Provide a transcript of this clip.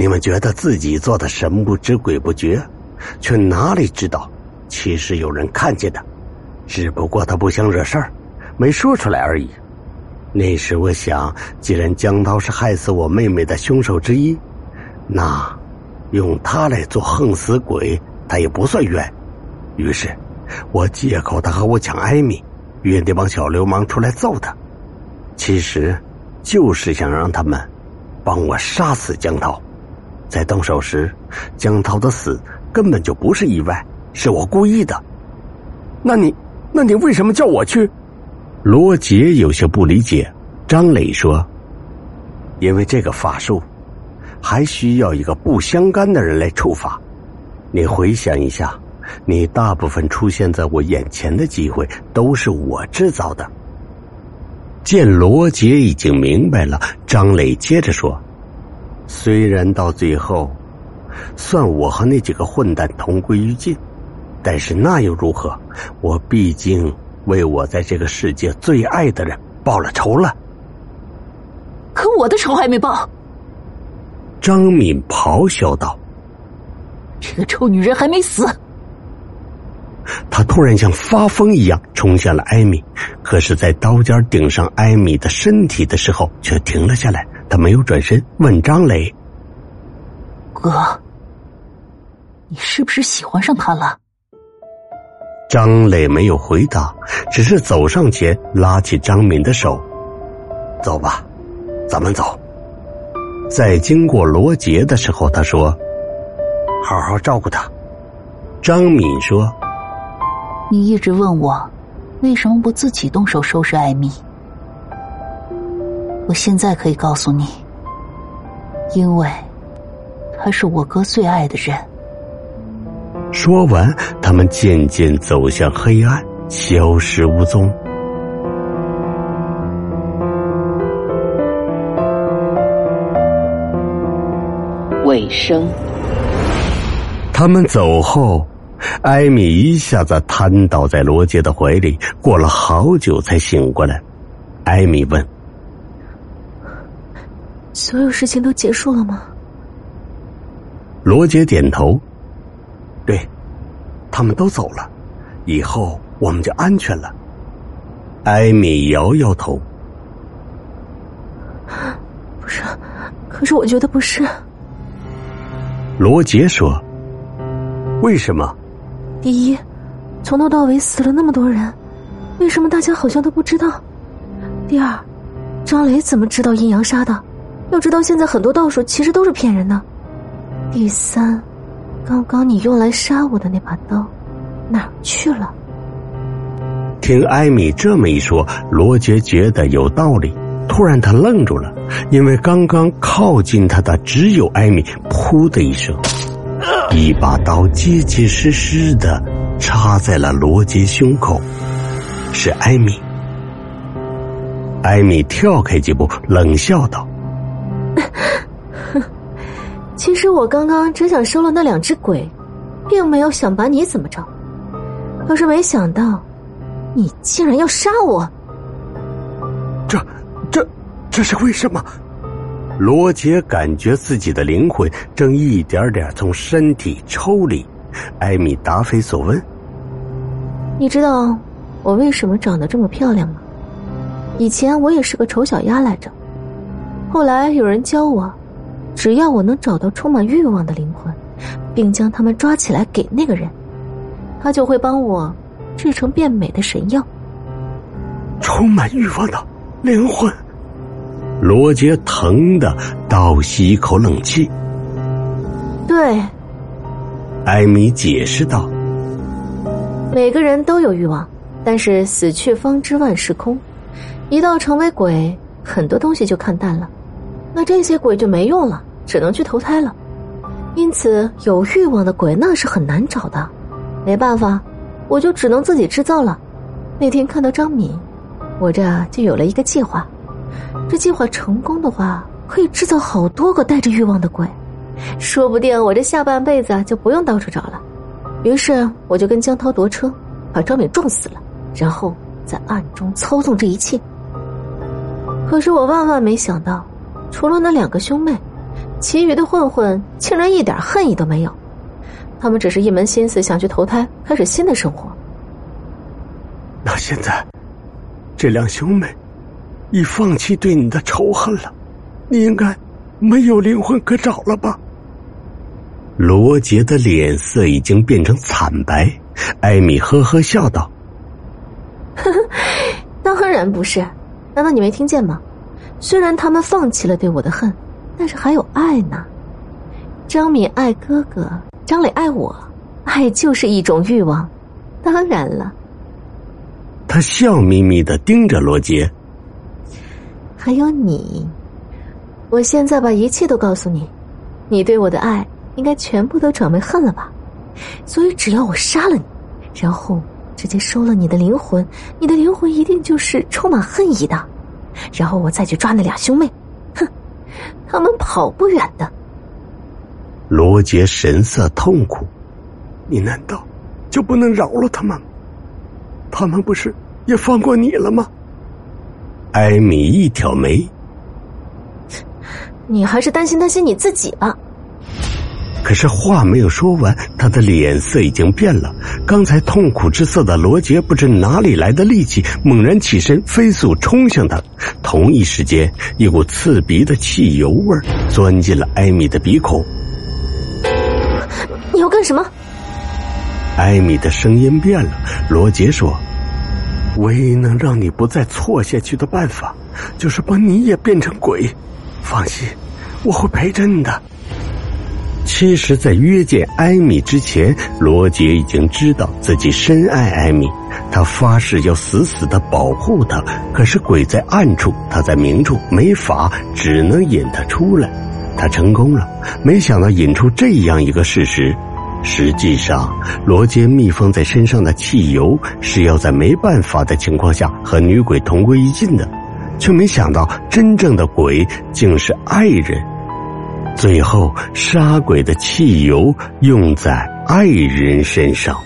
你们觉得自己做的神不知鬼不觉，却哪里知道，其实有人看见的，只不过他不想惹事儿，没说出来而已。那时我想，既然江涛是害死我妹妹的凶手之一，那用他来做横死鬼，他也不算冤。于是，我借口他和我抢艾米，约那帮小流氓出来揍他，其实就是想让他们帮我杀死江涛。在动手时，江涛的死根本就不是意外，是我故意的。那你，那你为什么叫我去？罗杰有些不理解。张磊说：“因为这个法术，还需要一个不相干的人来触发。你回想一下，你大部分出现在我眼前的机会，都是我制造的。”见罗杰已经明白了，张磊接着说。虽然到最后，算我和那几个混蛋同归于尽，但是那又如何？我毕竟为我在这个世界最爱的人报了仇了。可我的仇还没报。张敏咆哮道：“这个臭女人还没死！”他突然像发疯一样冲向了艾米，可是，在刀尖顶上艾米的身体的时候，却停了下来。他没有转身问张磊：“哥，你是不是喜欢上他了？”张磊没有回答，只是走上前拉起张敏的手：“走吧，咱们走。”在经过罗杰的时候，他说：“好好照顾他。”张敏说：“你一直问我，为什么不自己动手收拾艾米？”我现在可以告诉你，因为他是我哥最爱的人。说完，他们渐渐走向黑暗，消失无踪。尾声。他们走后，艾米一下子瘫倒在罗杰的怀里，过了好久才醒过来。艾米问。所有事情都结束了吗？罗杰点头。对，他们都走了，以后我们就安全了。艾米摇摇头。不是，可是我觉得不是。罗杰说：“为什么？第一，从头到尾死了那么多人，为什么大家好像都不知道？第二，张雷怎么知道阴阳杀的？”要知道，现在很多道术其实都是骗人的。第三，刚刚你用来杀我的那把刀，哪儿去了？听艾米这么一说，罗杰觉得有道理。突然，他愣住了，因为刚刚靠近他的只有艾米。噗的一声，一把刀结结实实的插在了罗杰胸口。是艾米。艾米跳开几步，冷笑道。哼，其实我刚刚只想收了那两只鬼，并没有想把你怎么着。可是没想到，你竟然要杀我！这、这、这是为什么？罗杰感觉自己的灵魂正一点点从身体抽离。艾米答非所问：“你知道我为什么长得这么漂亮吗？以前我也是个丑小鸭来着。”后来有人教我，只要我能找到充满欲望的灵魂，并将他们抓起来给那个人，他就会帮我制成变美的神药。充满欲望的灵魂，罗杰疼的倒吸一口冷气。对，艾米解释道：“每个人都有欲望，但是死去方知万事空，一到成为鬼，很多东西就看淡了。”那这些鬼就没用了，只能去投胎了。因此，有欲望的鬼那是很难找的。没办法，我就只能自己制造了。那天看到张敏，我这就有了一个计划。这计划成功的话，可以制造好多个带着欲望的鬼，说不定我这下半辈子就不用到处找了。于是，我就跟江涛夺车，把张敏撞死了，然后在暗中操纵这一切。可是我万万没想到。除了那两个兄妹，其余的混混竟然一点恨意都没有，他们只是一门心思想去投胎，开始新的生活。那现在，这两兄妹已放弃对你的仇恨了，你应该没有灵魂可找了吧？罗杰的脸色已经变成惨白，艾米呵呵笑道：“呵呵，当然不是，难道你没听见吗？虽然他们放弃了对我的恨，但是还有爱呢。张敏爱哥哥，张磊爱我，爱就是一种欲望。当然了。”他笑眯眯的盯着罗杰。还有你，我现在把一切都告诉你，你对我的爱应该全部都转为恨了吧？所以只要我杀了你，然后直接收了你的灵魂，你的灵魂一定就是充满恨意的。然后我再去抓那俩兄妹，哼，他们跑不远的。罗杰神色痛苦，你难道就不能饶了他们？他们不是也放过你了吗？艾米一挑眉，你还是担心担心你自己吧。可是话没有说完，他的脸色已经变了。刚才痛苦之色的罗杰不知哪里来的力气，猛然起身，飞速冲向他。同一时间，一股刺鼻的汽油味钻进了艾米的鼻孔。你要干什么？艾米的声音变了。罗杰说：“唯一能让你不再错下去的办法，就是把你也变成鬼。放心，我会陪着你的。”其实，在约见艾米之前，罗杰已经知道自己深爱艾米，他发誓要死死的保护她。可是鬼在暗处，他在明处，没法，只能引她出来。他成功了，没想到引出这样一个事实。实际上，罗杰密封在身上的汽油是要在没办法的情况下和女鬼同归于尽的，却没想到真正的鬼竟是爱人。最后，杀鬼的汽油用在爱人身上。